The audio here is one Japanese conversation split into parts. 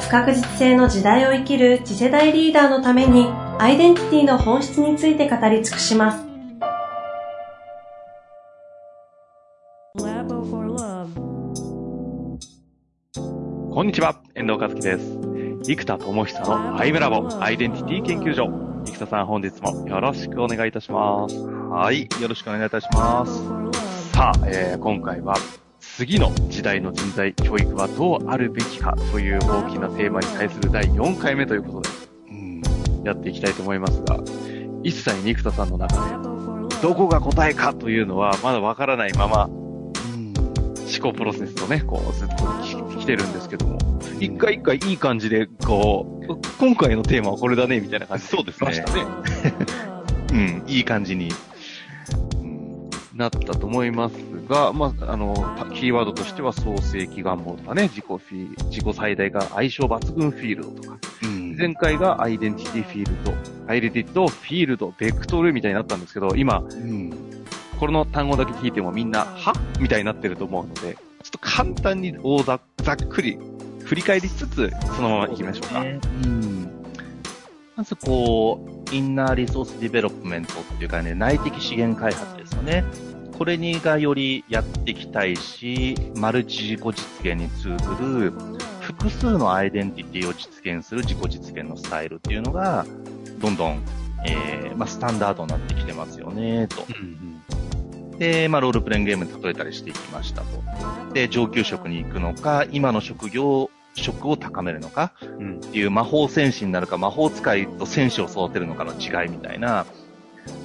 不確実性の時代を生きる次世代リーダーのためにアイデンティティの本質について語り尽くします。こんにちは、遠藤和樹です。生田智久のアイムラボアイデンティティ研究所。生田さん本日もよろしくお願いいたします。はい、よろしくお願いいたします。さあ、えー、今回は次の時代の人材教育はどうあるべきかという大きなテーマに対する第4回目ということで、うん、やっていきたいと思いますが、一切生田さんの中で、どこが答えかというのはまだわからないまま、うん、思考プロセスをね、こうずっと来てるんですけども、一回一回いい感じで、こう、今回のテーマはこれだね、みたいな感じで。そうですね。ましたね。うん、いい感じになったと思いますが、まあ、あの、キーワードとしては創世祈願モとかね、自己フィー、自己最大が相性抜群フィールドとか、うん、前回がアイデンティティフィールド、アイデンティティとフィールド、ベクトルみたいになったんですけど、今、うん、この単語だけ聞いてもみんな、はみたいになってると思うので、ちょっと簡単に大ざざっくり振り返りつつ、そのまま行きましょうか。うね、うん。まずこう、 inner resource development っていうかね、内的資源開発ですよね。これにがよりやっていきたいし、マルチ自己実現に通ずる複数のアイデンティティを実現する自己実現のスタイルっていうのが、どんどん、えー、まあ、スタンダードになってきてますよね、と。で、まあ、ロールプレインゲームに例えたりしていきましたと。で、上級職に行くのか、今の職業、職を高めるのか、っていう魔法戦士になるか、魔法使いと戦士を育てるのかの違いみたいな、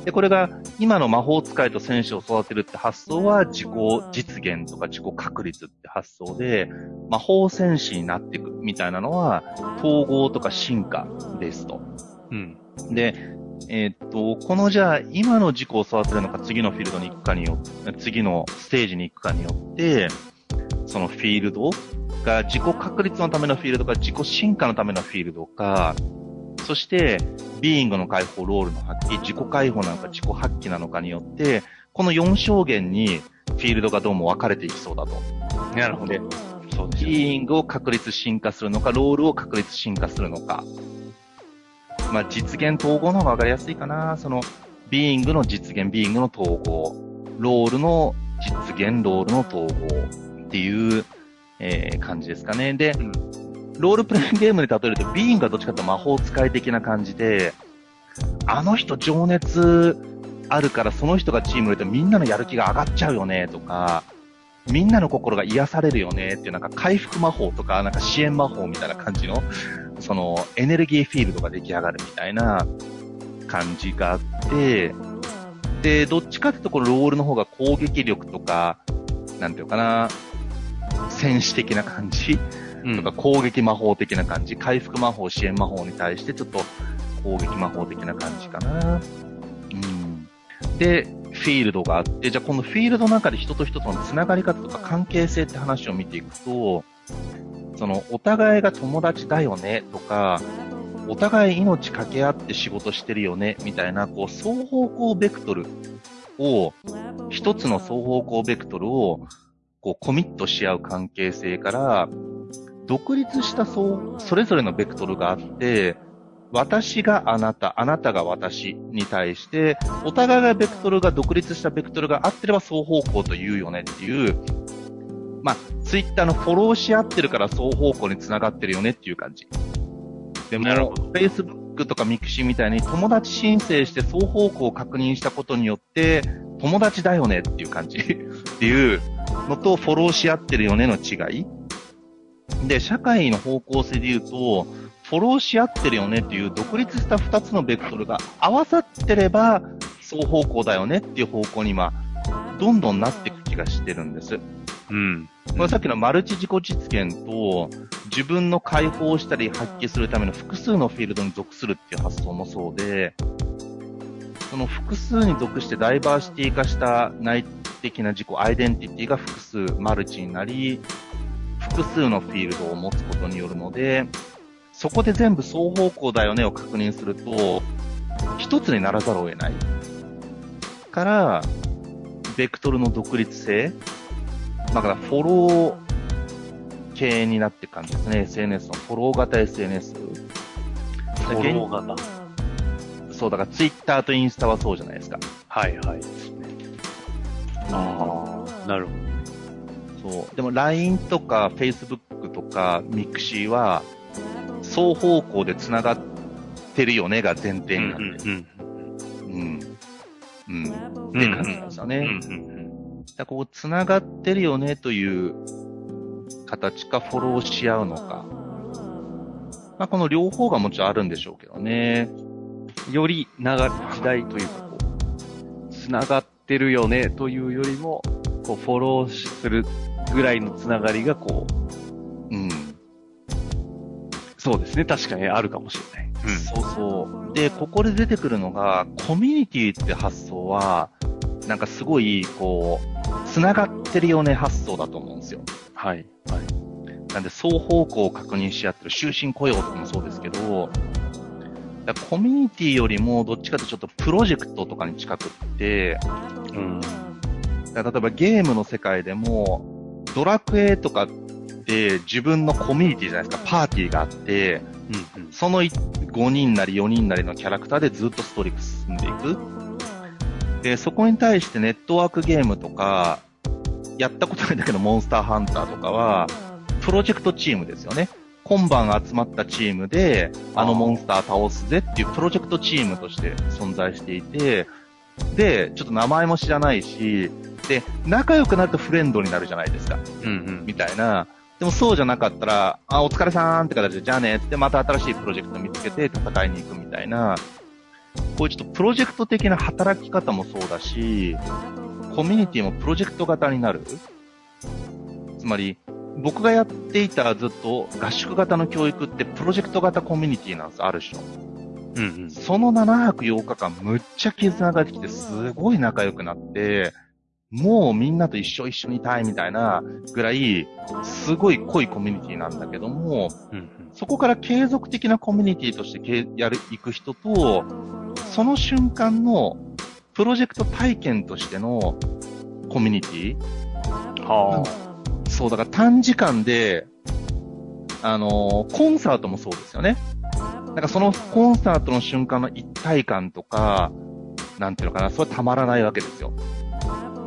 で、これが今の魔法使いと戦士を育てるって発想は自己実現とか自己確立って発想で、魔法戦士になっていくみたいなのは統合とか進化ですと。うん。で、えー、っと、このじゃあ今の自己を育てるのか次のフィールドに行くかによって、次のステージに行くかによって、そのフィールドが自己確立のためのフィールドか自己進化のためのフィールドか、そして、ビーイングの解放、ロールの発揮、自己解放なのか自己発揮なのかによって、この4証言にフィールドがどうも分かれていきそうだと。なるほど。そうです、ね、ビーイングを確立進化するのか、ロールを確立進化するのか。まあ、実現統合の方が分かりやすいかな。その、ビーイングの実現、ビーイングの統合。ロールの実現、ロールの統合っていう、えー、感じですかね。で、うんロールプレイングゲームで例えると、ビーンがどっちかと魔法使い的な感じで、あの人情熱あるからその人がチームにいるとみんなのやる気が上がっちゃうよねとか、みんなの心が癒されるよねっていうなんか回復魔法とかなんか支援魔法みたいな感じの、そのエネルギーフィールドが出来上がるみたいな感じがあって、で、どっちかっていうとこのロールの方が攻撃力とか、なんていうかな、戦士的な感じ？とか攻撃魔法的な感じ、回復魔法、支援魔法に対してちょっと攻撃魔法的な感じかな。うん。で、フィールドがあって、じゃあこのフィールドの中で人と人との繋がり方とか関係性って話を見ていくと、そのお互いが友達だよねとか、お互い命掛け合って仕事してるよねみたいな、こう双方向ベクトルを、一つの双方向ベクトルをこうコミットし合う関係性から、独立したそそれぞれのベクトルがあって、私があなた、あなたが私に対して、お互いがベクトルが独立したベクトルがあってれば双方向と言うよねっていう、まあ、ツイッターのフォローし合ってるから双方向に繋がってるよねっていう感じ。でも、Facebook とかミクシーみたいに友達申請して双方向を確認したことによって、友達だよねっていう感じっていうのとフォローし合ってるよねの違い。で、社会の方向性で言うと、フォローし合ってるよねっていう独立した2つのベクトルが合わさってれば、双方向だよねっていう方向に今、どんどんなっていく気がしてるんです。うん。これさっきのマルチ自己実現と、自分の解放したり発揮するための複数のフィールドに属するっていう発想もそうで、その複数に属してダイバーシティ化した内的な自己アイデンティティが複数マルチになり、複数のフィールドを持つことによるので、そこで全部双方向だよねを確認すると、一つにならざるを得ない。から、ベクトルの独立性。だからフォロー系になっていく感じですね。SNS のフォロー型 SNS。フォロー型。そう、だからツイッターとインスタはそうじゃないですか。はいはい。ああ、なるほど。そう。でも LINE とか Facebook とか Mixi は、双方向で繋がってるよねが前提になってる。うん。うん。うん。って感じなんですよね。うん。だこう、繋がってるよねという形かフォローし合うのか。まあ、この両方がもちろんあるんでしょうけどね。より長い時代というか、こう、繋がってるよねというよりも、こう、フォローするぐらいのつながりが、こう、うん。そうですね。確かにあるかもしれない。うん。そうそう。で、ここで出てくるのが、コミュニティって発想は、なんかすごい、こう、繋がってるよね発想だと思うんですよ。はい。はい。なんで、双方向を確認し合ってる、終身雇用とかもそうですけど、だコミュニティよりもどっちかというとちょっとプロジェクトとかに近くって、うん。だ例えばゲームの世界でも、ドラクエとかって自分のコミュニティじゃないですか、パーティーがあって、うんうん、その5人なり4人なりのキャラクターでずっとストーリーが進んでいく。で、そこに対してネットワークゲームとか、やったことないんだけど、モンスターハンターとかは、プロジェクトチームですよね。今晩集まったチームで、あのモンスター倒すぜっていうプロジェクトチームとして存在していて、で、ちょっと名前も知らないし、で、仲良くなるとフレンドになるじゃないですか。うんうん。みたいな。でもそうじゃなかったら、あ、お疲れさんって形で、じゃあねってまた新しいプロジェクト見つけて戦いに行くみたいな、こういうちょっとプロジェクト的な働き方もそうだし、コミュニティもプロジェクト型になる。つまり、僕がやっていたずっと合宿型の教育ってプロジェクト型コミュニティなんです、ある種の。うんうん、その7泊8日間むっちゃ絆ができてすごい仲良くなって、もうみんなと一緒一緒にいたいみたいなぐらい、すごい濃いコミュニティなんだけども、うんうん、そこから継続的なコミュニティとしてやる、行く人と、その瞬間のプロジェクト体験としてのコミュニティ。はあそう、だから短時間で、あのー、コンサートもそうですよね。なんかそのコンサートの瞬間の一体感とか、なんていうのかな、それはたまらないわけですよ。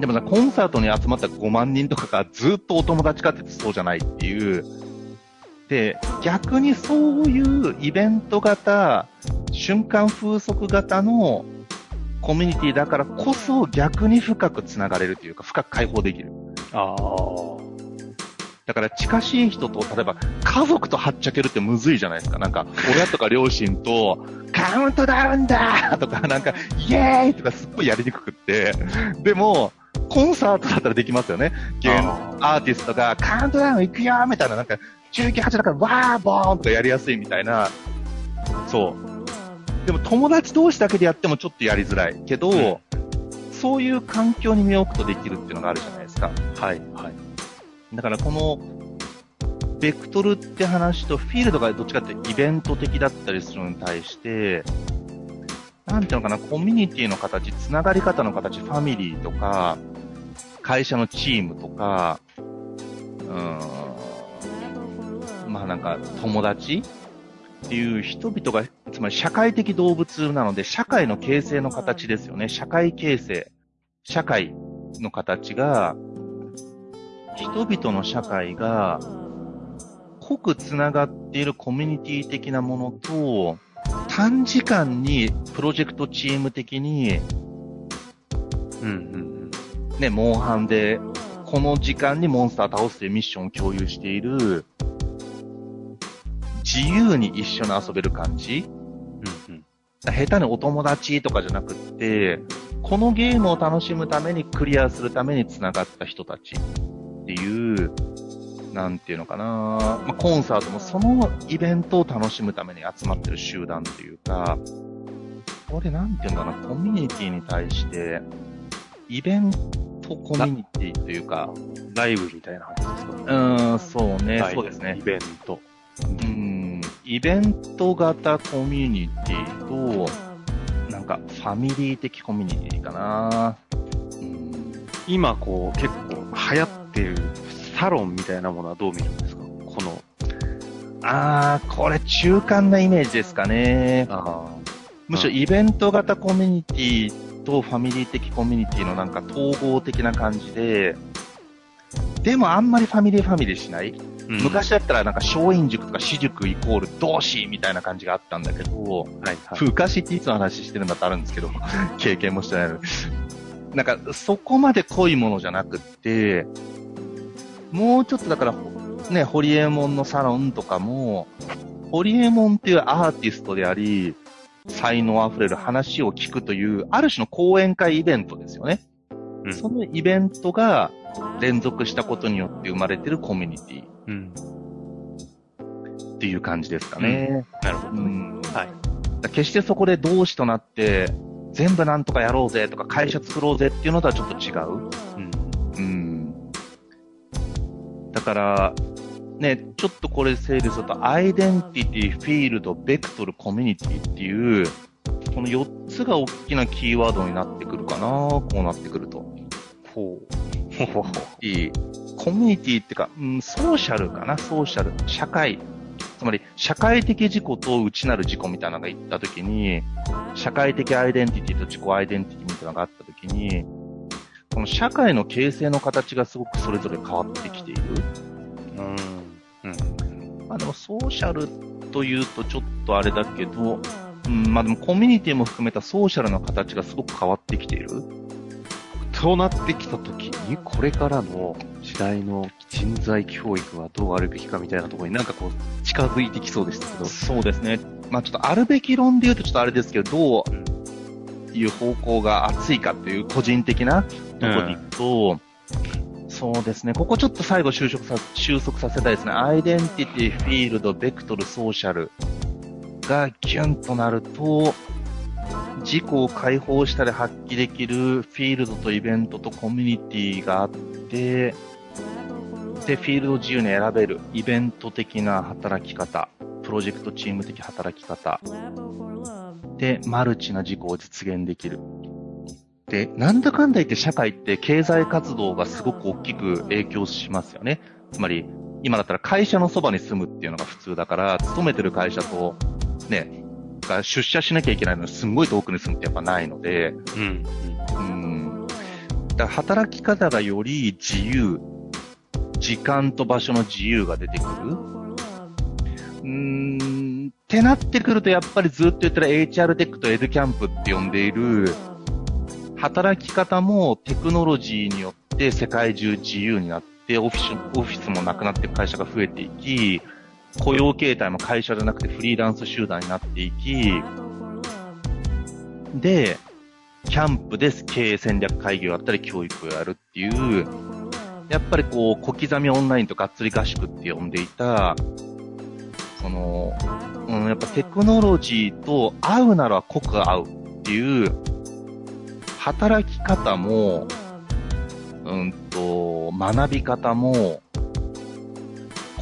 でもさ、コンサートに集まった5万人とかがずっとお友達かってそうじゃないっていう。で、逆にそういうイベント型、瞬間風速型のコミュニティだからこそ逆に深く繋がれるというか、深く解放できる。ああ。だから近しい人と、例えば家族とはっちゃけるってむずいじゃないですか。なんか、親とか両親と、カウントダウンだとか、なんか、イエーイとかすっごいやりにくくって、でも、コンサートだったらできますよね。ゲーム、アーティストが、カウントダウン行くよみたいな、なんか、中継8だからわーボーンとかやりやすいみたいな、そう。でも友達同士だけでやってもちょっとやりづらいけど、うん、そういう環境に身を置くとできるっていうのがあるじゃないですか。はい、はい。だからこの、ベクトルって話とフィールドがどっちかってイベント的だったりするのに対して、なんていうのかな、コミュニティの形、つながり方の形、ファミリーとか、会社のチームとか、うん、まあなんか友達っていう人々が、つまり社会的動物なので、社会の形成の形ですよね。社会形成。社会の形が、人々の社会が濃くつながっているコミュニティ的なものと、短時間にプロジェクトチーム的に、うんうん、ね、モンハンで、この時間にモンスター倒すというミッションを共有している、自由に一緒に遊べる感じ、うんうん、下手にお友達とかじゃなくって、このゲームを楽しむためにクリアするために繋がった人たち。っていうなんていうのかな、まあ、コンサートもそのイベントを楽しむために集まってる集団というか、これなんていうのかな、コミュニティに対して、イベントコミュニティというか、ライブみたいな感じですかうーん、そうね、そうですねイ。ベント。うん、イベント型コミュニティと、なんかファミリー的コミュニティかな。うん今こう結構流行ってるサロンみたいなものはどう見るんですか？この、あー、これ中間なイメージですかね。あむしろイベント型コミュニティとファミリー的コミュニティのなんか統合的な感じで、でもあんまりファミリーファミリーしない、うん昔だったらなんか松陰塾とか私塾イコール同志みたいな感じがあったんだけど、はいはい。昔っていつの話してるんだってあるんですけど、経験もしてないのに。なんか、そこまで濃いものじゃなくって、もうちょっとだから、ね、ホリエモンのサロンとかも、ホリエモンっていうアーティストであり、才能あふれる話を聞くという、ある種の講演会イベントですよね。うんそのイベントが連続したことによって生まれてるコミュニティうん。っていう感じですかね。なるほどね。うんはい。だ決してそこで同志となって、全部なんとかやろうぜとか会社作ろうぜっていうのとはちょっと違う。うん。うん。だから、ね、ちょっとこれ整理すると、アイデンティティ、フィールド、ベクトル、コミュニティっていう、この4つが大きなキーワードになってくるかなこうなってくると。ほう。い いコミュニティっていうか、うん、ソーシャルかな、ソーシャル。社会。つまり、社会的自己と内なる自己みたいなのが言ったときに、社会的アイデンティティと自己アイデンティティみたいなのがあったときに、この社会の形成の形がすごくそれぞれ変わってきている。うん。うん。まあでもソーシャルというとちょっとあれだけど、うん、まあでもコミュニティも含めたソーシャルの形がすごく変わってきている。そうなってきたときに、これからの時代の人材教育はどうあるべきかみたいなところになんかこう、近づいてきそうでしたけど。そうですね。まあちょっとあるべき論で言うとちょっとあれですけど、どういう方向が熱いかっていう個人的なとこでいくと、そうですね。ここちょっと最後収束さ、収束させたいですね。アイデンティティ、フィールド、ベクトル、ソーシャルがギュンとなると、自己を解放したり発揮できるフィールドとイベントとコミュニティがあって、で、フィールドを自由に選べるイベント的な働き方、プロジェクトチーム的働き方、で、マルチな自己を実現できる。で、なんだかんだ言って社会って経済活動がすごく大きく影響しますよね。つまり、今だったら会社のそばに住むっていうのが普通だから、勤めてる会社と、ね、が出社しなきゃいけないのにすんごい遠くに住むってやっぱないので、うん。うん。だから働き方がより自由、時間と場所の自由が出てくる。うーん、ってなってくるとやっぱりずっと言ったら HR テックとエドキャンプって呼んでいる、働き方もテクノロジーによって世界中自由になって、オフィス、オフィスもなくなって会社が増えていき、雇用形態も会社じゃなくてフリーランス集団になっていき、で、キャンプで経営戦略会議をやったり教育をやるっていう、やっぱりこう、小刻みオンラインとがっつり合宿って呼んでいた、その、うん、やっぱテクノロジーと合うなら濃く合うっていう、働き方も、うんと、学び方も、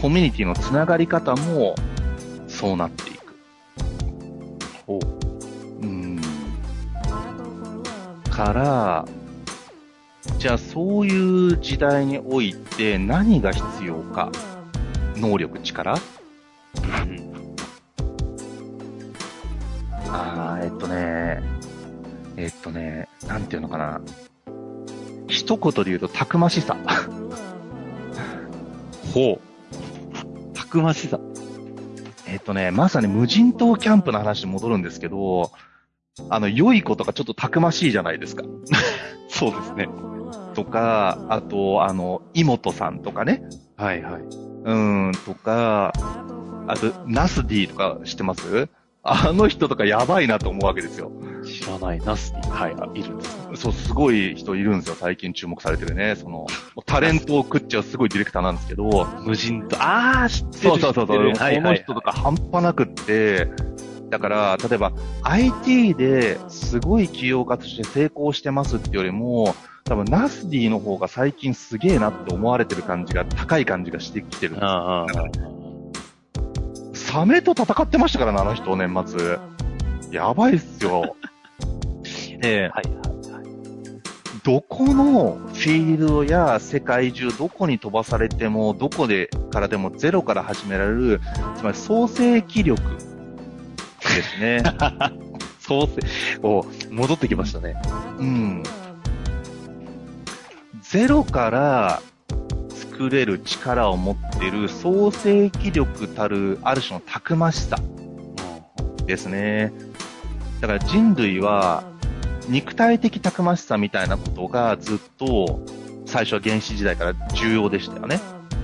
コミュニティのつながり方も、そうなっていく。ほう。うん。から、じゃあそういう時代において何が必要か？能力、力？うん。あー、えっとね、えっとね、なんていうのかな。一言で言うと、たくましさ。ほう。たくましさ。えっとね、まさに無人島キャンプの話に戻るんですけど、あの、良い子とかちょっとたくましいじゃないですか。そうですね。とか、あと、あの、妹さんとかね。はいはい。うーん、とか、あと、ナス Dとか知ってます？あの人とかやばいなと思うわけですよ。知らない、ナス D、はい、いるんです。そう、すごい人いるんですよ。最近注目されてるね。その、タレントを食っちゃうすごいディレクターなんですけど。無人島、ああ、知ってる。そうそうそうそう。この人とか半端なくって、だから、例えば IT ですごい起業家として成功してますってよりも、多分ナス Dの方が最近すげえなって思われてる感じが、高い感じがしてきてるんですよ。サメと戦ってましたからね、あの人、年末。やばいっすよ。ええー、はいはいはい。どこのフィールドや世界中どこに飛ばされても、どこでからでもゼロから始められる、つまり創世記力ですね。創世、お戻ってきましたね。うん。ゼロから作れる力を持っている創世記力たるある種のたくましさですね。だから人類は肉体的たくましさみたいなことがずっと最初は原始時代から重要でしたよね。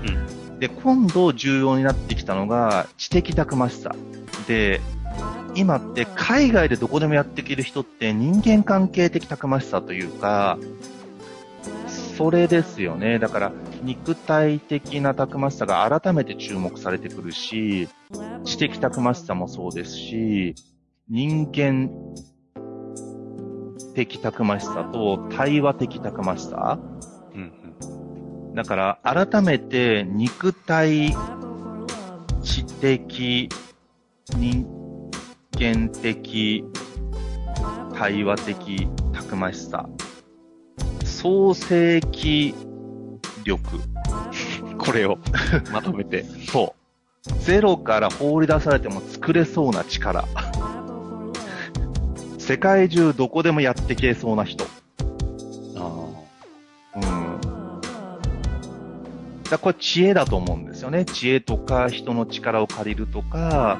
うん。で、今度重要になってきたのが知的たくましさ。で、今って海外でどこでもやっていける人って人間関係的たくましさというか、それですよね。だから肉体的なたくましさが改めて注目されてくるし、知的たくましさもそうですし、人間的たくましさと対話的たくましさ。うんうん、だから改めて肉体、知的、人験的、対話的たくましさ、創世記力。これを まとめて。そう。ゼロから放り出されても作れそうな力。世界中どこでもやってけそうな人。ああ。うん。だこれ知恵だと思うんですよね。知恵とか人の力を借りるとか、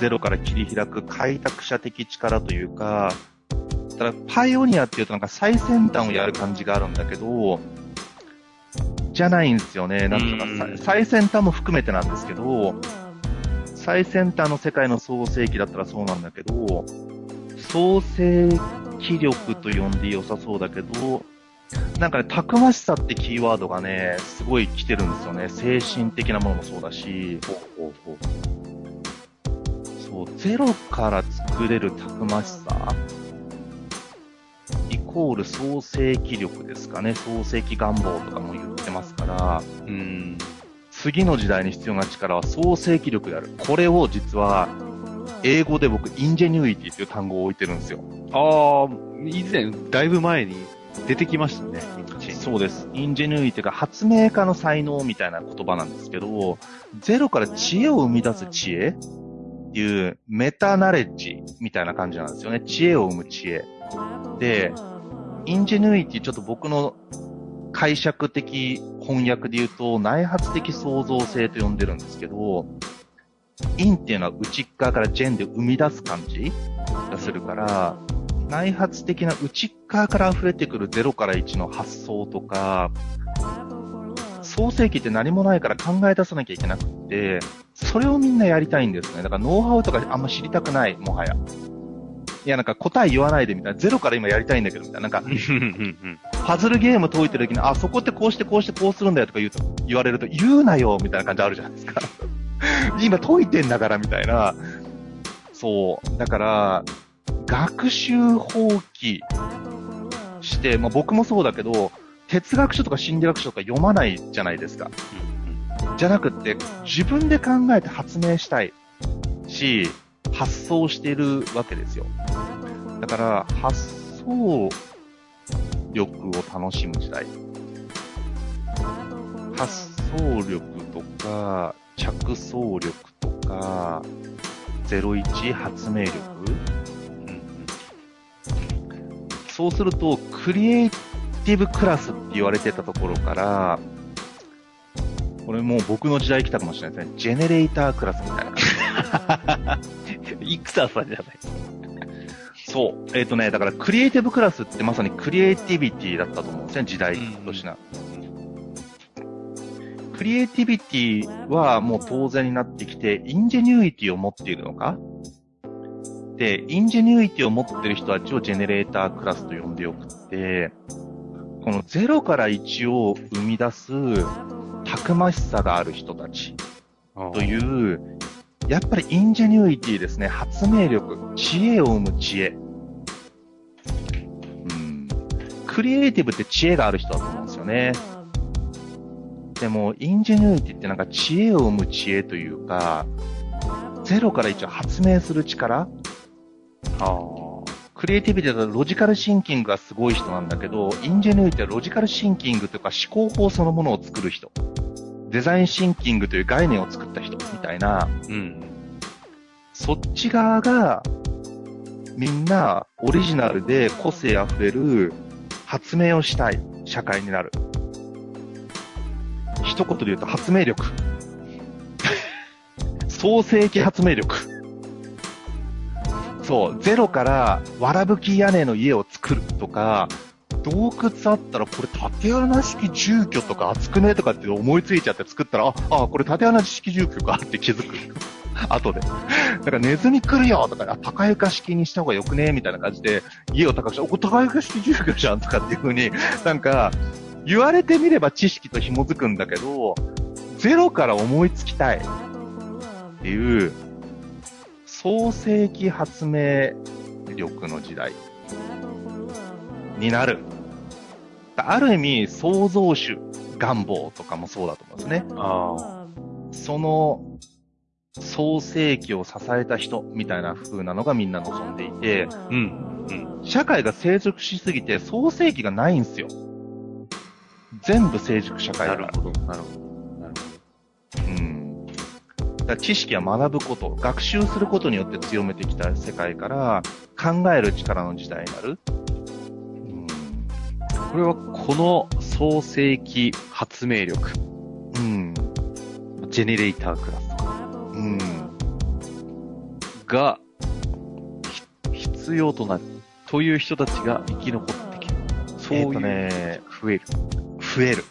ゼロから切り開く開拓者的力というか、ただパイオニアっていうとなんか最先端をやる感じがあるんだけど、じゃないんですよね。なんとか最先端も含めてなんですけど、最先端の世界の創世記だったらそうなんだけど、創世記力と呼んで良さそうだけど、なんかね、たくましさってキーワードがね、すごい来てるんですよね。精神的なものもそうだし、そう、ゼロから作れるたくましさイコール創世記力ですかね。創世記願望とかも言ってますから、うん。次の時代に必要な力は創世記力である。これを実は、英語で僕、 ingenuity っていう単語を置いてるんですよ。ああ、以前、だいぶ前に出てきましたね。そうです。 ingenuity が発明家の才能みたいな言葉なんですけど、ゼロから知恵を生み出す知恵いうメタナレッジみたいな感じなんですよね。知恵を生む知恵。で、インジェヌイティ、ちょっと僕の解釈的翻訳で言うと、内発的創造性と呼んでるんですけど、インっていうのは内側からジェンで生み出す感じがするから、内発的な内側から溢れてくる0から1の発想とか、創世記って何もないから考え出さなきゃいけなくって、それをみんなやりたいんですね。だからノウハウとかあんま知りたくない、もはや。いや、なんか答え言わないでみたいな。ゼロから今やりたいんだけど、みたいな。なんか、パズルゲーム解いてる時に、あ、そこってこうしてこうしてこうするんだよとか言うと、言われると、言うなよみたいな感じあるじゃないですか。今解いてんだから、みたいな。そう。だから、学習放棄して、まあ僕もそうだけど、哲学書とか心理学書とか読まないじゃないですか。じゃなくて、自分で考えて発明したいし、発想してるわけですよ。だから、発想力を楽しむ時代。発想力とか、着想力とか、01発明力、うん、そうすると、クリエイティブクラスって言われてたところから、これもう僕の時代来たかもしれないですね。ジェネレータークラスみたいな。イクサさんじゃないそう。えっ、ー、とね、だからクリエイティブクラスってまさにクリエイティビティだったと思うんですね、時代としな。クリエイティビティはもう当然になってきて、インジェニュイティを持っているのか？で、 ingenuity を持っている人たちを generator class と呼んでおくって、この0から1を生み出すたくましさがある人たちという、やっぱり ingenuity ですね。発明力、知恵を生む知恵。うん。クリエイティブって知恵がある人だと思うんですよね。でも、 ingenuity ってなんか知恵を生む知恵というか、0から1を発明する力あクリエイティビティだとロジカルシンキングがすごい人なんだけど、インジェニュイティはロジカルシンキングというか思考法そのものを作る人。デザインシンキングという概念を作った人みたいな、うん。そっち側が、みんなオリジナルで個性あふれる発明をしたい社会になる。一言で言うと発明力。創世紀発明力。そう、ゼロからわらぶき屋根の家を作るとか、洞窟あったらこれ縦穴式住居とか厚くねとかって思いついちゃって作ったら、あ、あ、これ縦穴式住居かって気づく。後で。だからネズミ来るよとか、あ、高床式にした方がよくねみたいな感じで、家を高くして、お、これ高床式住居じゃんとかっていう風に、なんか、言われてみれば知識と紐づくんだけど、ゼロから思いつきたいっていう、創世紀発明力の時代になる。ある意味、創造主願望とかもそうだと思うんですね。あその創世記を支えた人みたいな風なのがみんな望んでいて、うん、うん、社会が成熟しすぎて創世記がないんですよ。全部成熟社会だから。なるほど、なるほど。なるほど。うん。だ知識は学ぶこと、学習することによって強めてきた世界から考える力の時代になる。これはこの創世記発明力。うん。ジェネレータークラス。うん。が、必要となる。という人たちが生き残ってきる。そういう、ね、増える。増える。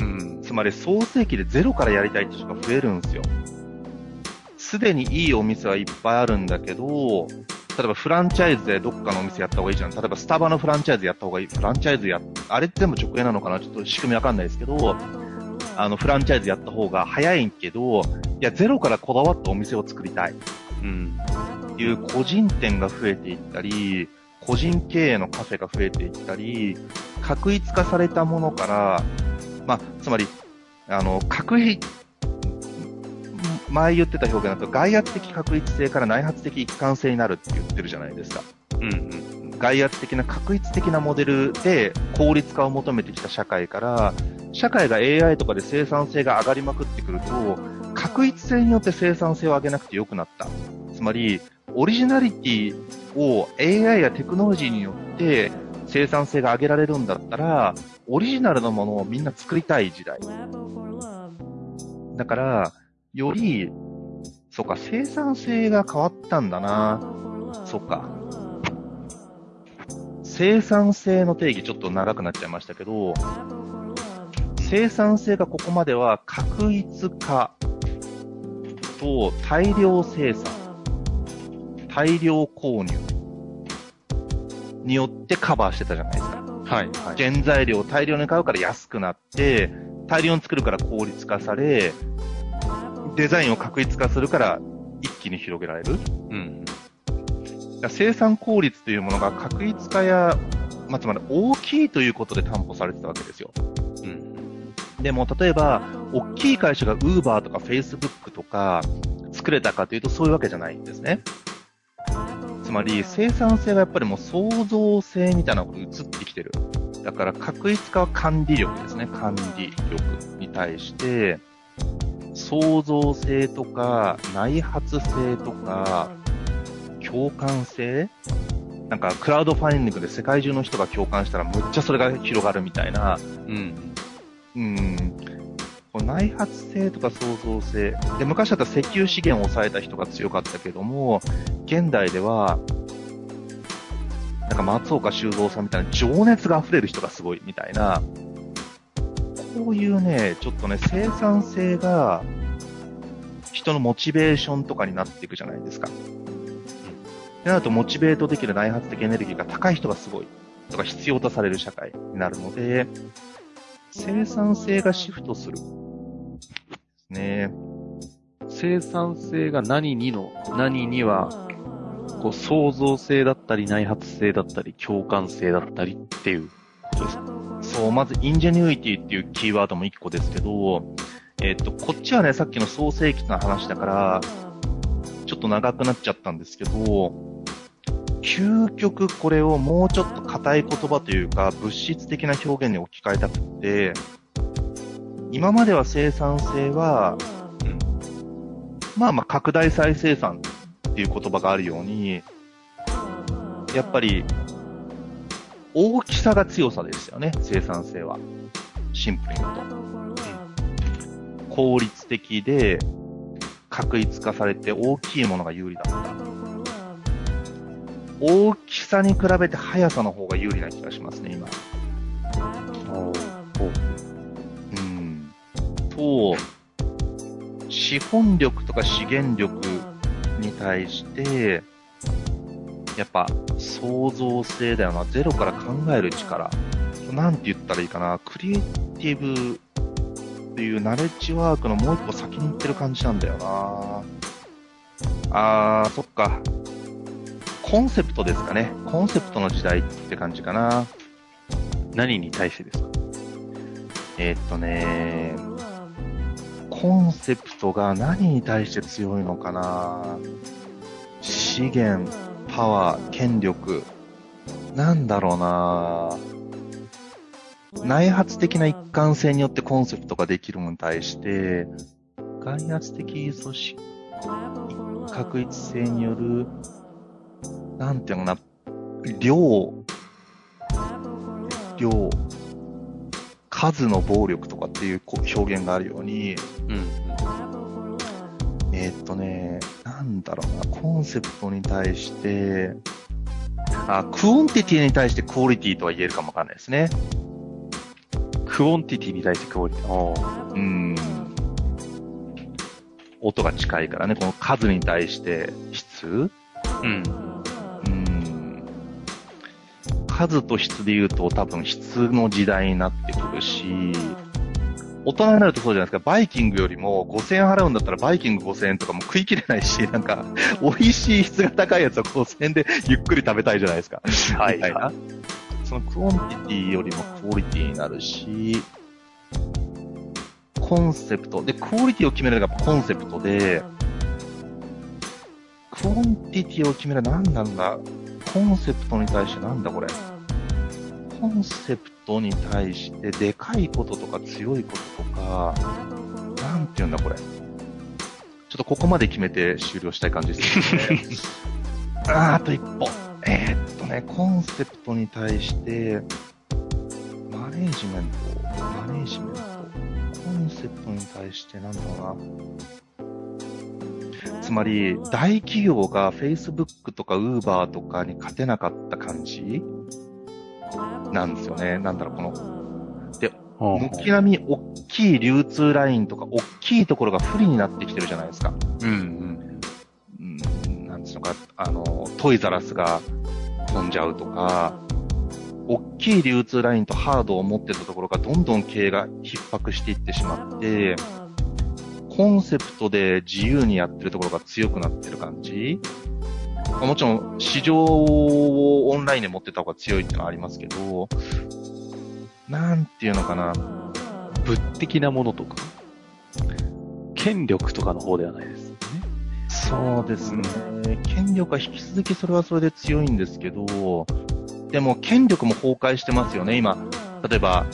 うん。つまり創世記でゼロからやりたいって人が増えるんですよ。すでにいいお店はいっぱいあるんだけど、例えばフランチャイズでどっかのお店やった方がいいじゃん。例えばスタバのフランチャイズやった方がいい。フランチャイズや、あれって全部直営なのかな？ちょっと仕組みわかんないですけど、あの、フランチャイズやった方が早いんけど、いや、ゼロからこだわったお店を作りたい。うん。いう個人店が増えていったり、個人経営のカフェが増えていったり、確一化されたものから、まあ、つまり、あの、確前言ってた表現だと、外圧的確率性から内発的一貫性になるって言ってるじゃないですか。うんうん。外圧的な確率的なモデルで効率化を求めてきた社会から、社会が AI とかで生産性が上がりまくってくると、確率性によって生産性を上げなくてよくなった。つまり、オリジナリティを AI やテクノロジーによって生産性が上げられるんだったら、オリジナルのものをみんな作りたい時代。だから、より、そっか、生産性が変わったんだな。そっか。生産性の定義ちょっと長くなっちゃいましたけど、生産性がここまでは確一化と大量生産、大量購入によってカバーしてたじゃないですか。はい、はい。原材料を大量に買うから安くなって、大量に作るから効率化され、デザインを確一化するから一気に広げられる。うん。生産効率というものが確一化や、まあ、つまり大きいということで担保されてたわけですよ。うん。でも、例えば、大きい会社が Uber とか Facebook とか作れたかというとそういうわけじゃないんですね。つまり、生産性がやっぱりもう創造性みたいなことに移ってきてる。だから、確一化は管理力ですね。管理力に対して、創造性とか、内発性とか、共感性？なんか、クラウドファインディングで世界中の人が共感したら、むっちゃそれが広がるみたいな、うん。うん。この内発性とか創造性。で、昔だったら石油資源を抑えた人が強かったけども、現代では、なんか松岡修造さんみたいな情熱が溢れる人がすごいみたいな、こういうね、ちょっとね、生産性が人のモチベーションとかになっていくじゃないですか。なると、モチベートできる内発的エネルギーが高い人がすごい、とか必要とされる社会になるので、生産性がシフトする。ね生産性が何にの、何には、こう、創造性だったり、内発性だったり、共感性だったりっていうことですそう、まず、インジェニュイティっていうキーワードも一個ですけど、えっ、と、こっちはね、さっきの創世記の話だから、ちょっと長くなっちゃったんですけど、究極これをもうちょっと硬い言葉というか、物質的な表現に置き換えたくって、今までは生産性は、まあまあ拡大再生産っていう言葉があるように、やっぱり、大きさが強さですよね、生産性は。シンプルに言うと。効率的で、確一化されて大きいものが有利だった。大きさに比べて速さの方が有利な気がしますね、今。うん。と、資本力とか資源力に対して、やっぱ創造性だよな。ゼロから考える力。なんて言ったらいいかな。クリエイティブっていうナレッジワークのもう一個先に行ってる感じなんだよな。あー、そっか。コンセプトですかね。コンセプトの時代って感じかな。何に対してですか？えー、っとね、コンセプトが何に対して強いのかな資源、パワー、権力。なんだろうな内発的な一貫性によってコンセプトができるのに対して、外圧的組織、確一性によるなんていうのかな、量、量、数の暴力とかっていう表現があるように、うん、えー、っとね、なんだろうな、コンセプトに対して、あ、 quantity に対してクオリティとは言えるかもわかんないですね。 quantity に対してクオリティ。うん。音が近いからね、この数に対して質。うん。数と質で言うと多分質の時代になってくるし、大人になるとそうじゃないですか、バイキングよりも5000円払うんだったらバイキング5000円とかも食い切れないし、なんか、美味しい質が高いやつは5000円でゆっくり食べたいじゃないですか。はい。みたいな。その quantity よりもクオリティになるし、コンセプト。で、クオリティを決めるのがコンセプトで、 quantity を決める何なんだ？コンセプトに対してなんだこれ？コンセプトに対してでかいこととか強いこととか、なんて言うんだこれ？ちょっとここまで決めて終了したい感じですね。ああと一歩。えー、っとね、コンセプトに対して、マネージメント、マネージメント、コンセプトに対してなんだろうな。つまり、大企業が Facebook とか Uber とかに勝てなかった感じ？なんですよね。なんだろう、この。で、軒並み大きい流通ラインとか、大きいところが不利になってきてるじゃないですか。うん、うん。うん、なんつうのか、あの、トイザラスが飛んじゃうとか、大きい流通ラインとハードを持ってたところがどんどん経営が逼迫していってしまって、コンセプトで自由にやってるところが強くなってる感じ？もちろん市場をオンラインで持ってた方が強いってのはありますけど、なんていうのかな。物的なものとか、権力とかの方ではないですね。そうですね。権力は引き続きそれはそれで強いんですけど、でも権力も崩壊してますよね、今。例えば、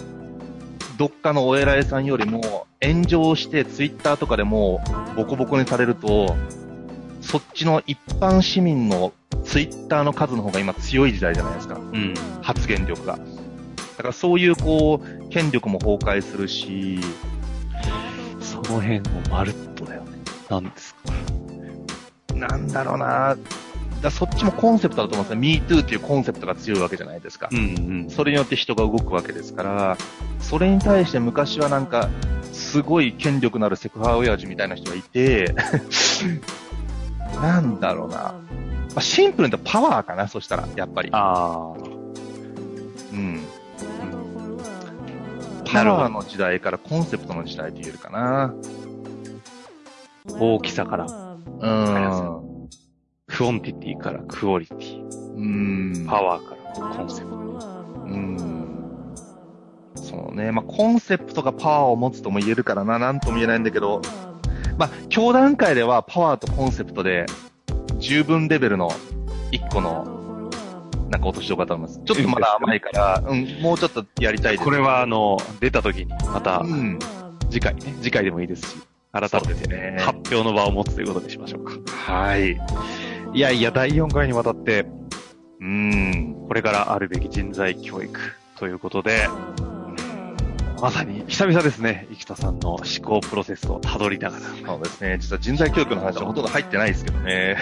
どっかのお偉いさんよりも炎上してツイッターとかでもボコボコにされると、そっちの一般市民のツイッターの数の方が今強い時代じゃないですか。うん。発言力が。だからそういうこう、権力も崩壊するし、その辺もまるっとだよね。なんですか。なんだろうなだそっちもコンセプトだと思うんですね。MeToo っていうコンセプトが強いわけじゃないですか。うんうん。それによって人が動くわけですから、それに対して昔はなんか、すごい権力のあるセクハラ親父みたいな人がいて なんだろうな。あ、シンプルにパワーかな、そしたら、やっぱり。ああ。うん。パワーの時代からコンセプトの時代って言えるかな。大きさから、うん。 quantity からクオリティ、うん。パワーからコンセプト。うん。そうね。まあ、コンセプトがパワーを持つとも言えるからな、なんとも言えないんだけど、まあ、今日段階ではパワーとコンセプトで、十分レベルの一個の、なんか落としようかと思います。ちょっとまだ甘いから、うん、もうちょっとやりたいです。これは、あの、出た時に、またう、ん。次回ね、次回でもいいですし、改めてね発表の場を持つということにしましょうか。はい。いやいや、第4回にわたって、うん。これからあるべき人材教育ということで、まさに久々ですね、生田さんの思考プロセスをたどりながら。そうですね。実は人材教育の話はほとんど入ってないですけどね。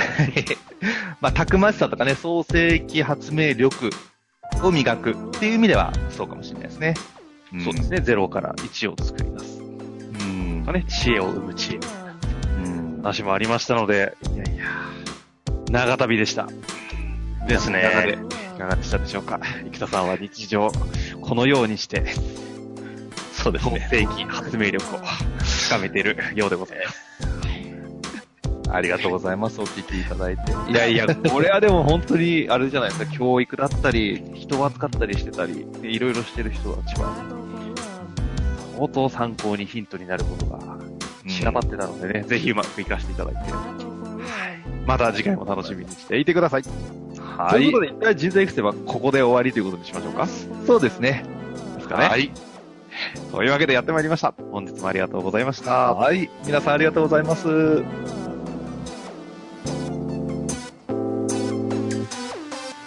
まあ、たくましさとかね、創世記発明力を磨くっていう意味ではそうかもしれないですね。んそうです。ね、0から1を作り出す。うんまあ。ね、知恵を生む知恵。うん。話もありましたので、いやいや、長旅でした。ですねいかがでしたでしょうか？生田さんは日常、このようにして、創そうですね。世紀発明力を深めているようでございます。ありがとうございます。お聞きいただいて。いやいや、これはでも本当に、あれじゃないですか、教育だったり、人を扱ったりしてたり、いろいろしてる人たちは、相当参考にヒントになることが散らばってたのでね、ぜひうまく活かしていただいて、また次回も楽しみにしていてください。はということで、一回人材育成はここで終わりということにしましょうか。そうですね。ですかね。はい。というわけでやってまいりました。本日もありがとうございました。はい。皆さんありがとうございます。